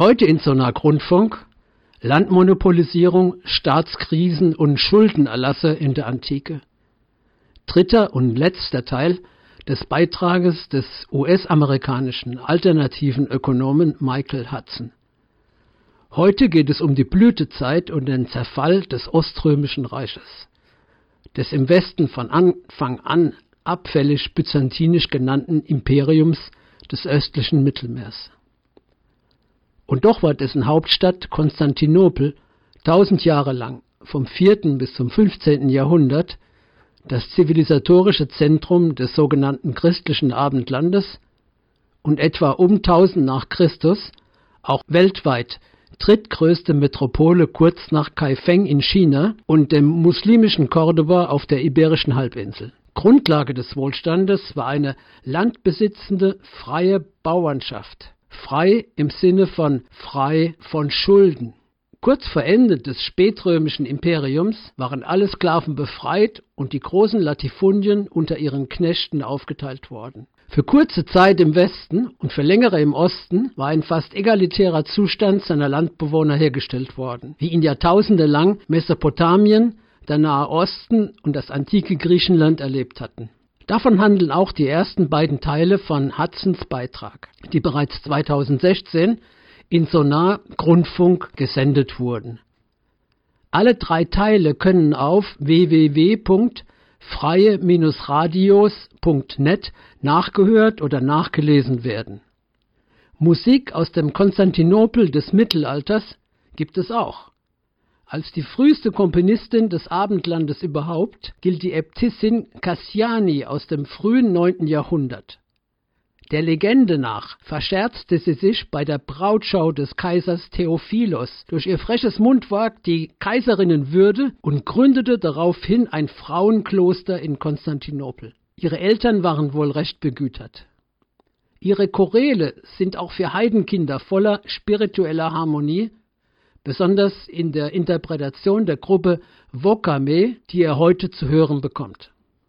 Heute in so einer Grundfunk Landmonopolisierung, Staatskrisen und Schuldenerlasse in der Antike. Dritter und letzter Teil des Beitrages des US-amerikanischen alternativen Ökonomen Michael Hudson. Heute geht es um die Blütezeit und den Zerfall des Oströmischen Reiches, des im Westen von Anfang an abfällig byzantinisch genannten Imperiums des östlichen Mittelmeers. Und doch war dessen Hauptstadt Konstantinopel tausend Jahre lang, vom 4. bis zum 15. Jahrhundert, das zivilisatorische Zentrum des sogenannten christlichen Abendlandes und etwa um 1000 nach Christus auch weltweit drittgrößte Metropole kurz nach Kaifeng in China und dem muslimischen Cordoba auf der Iberischen Halbinsel. Grundlage des Wohlstandes war eine landbesitzende, freie Bauernschaft frei im Sinne von frei von Schulden. Kurz vor Ende des spätrömischen Imperiums waren alle Sklaven befreit und die großen Latifundien unter ihren Knechten aufgeteilt worden. Für kurze Zeit im Westen und für längere im Osten war ein fast egalitärer Zustand seiner Landbewohner hergestellt worden, wie ihn Jahrtausende lang Mesopotamien, der Nahe Osten und das antike Griechenland erlebt hatten. Davon handeln auch die ersten beiden Teile von Hudsons Beitrag, die bereits 2016 in Sonar Grundfunk gesendet wurden. Alle drei Teile können auf www.freie-radios.net nachgehört oder nachgelesen werden. Musik aus dem Konstantinopel des Mittelalters gibt es auch. Als die früheste Komponistin des Abendlandes überhaupt gilt die Äbtissin Cassiani aus dem frühen 9. Jahrhundert. Der Legende nach verscherzte sie sich bei der Brautschau des Kaisers Theophilos durch ihr freches Mundwerk die Kaiserinnenwürde und gründete daraufhin ein Frauenkloster in Konstantinopel. Ihre Eltern waren wohl recht begütert. Ihre Choräle sind auch für Heidenkinder voller spiritueller Harmonie besonders in der Interpretation der Gruppe Wokame, die er heute zu hören bekommt